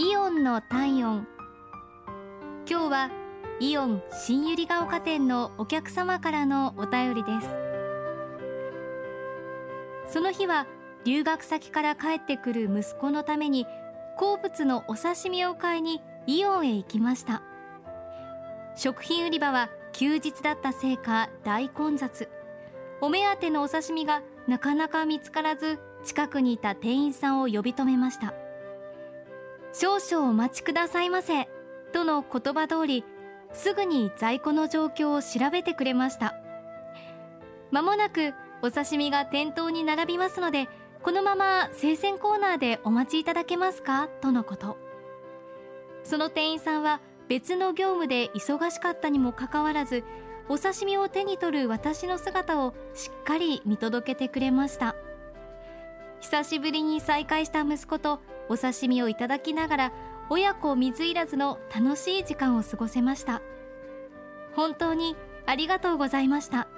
イオンの体温。今日はイオン新百合ヶ丘店のお客様からのお便りです。その日は留学先から帰ってくる息子のために好物のお刺身を買いにイオンへ行きました。食品売り場は休日だったせいか大混雑。お目当てのお刺身がなかなか見つからず近くにいた店員さんを呼び止めました。少々お待ちくださいませ。との言葉通りすぐに在庫の状況を調べてくれました。まもなくお刺身が店頭に並びますのでこのまま生鮮コーナーでお待ちいただけますか？とのこと。その店員さんは別の業務で忙しかったにもかかわらずお刺身を手に取る私の姿をしっかり見届けてくれました。久しぶりに再会した息子とお刺身をいただきながら親子水入らずの楽しい時間を過ごせました。本当にありがとうございました。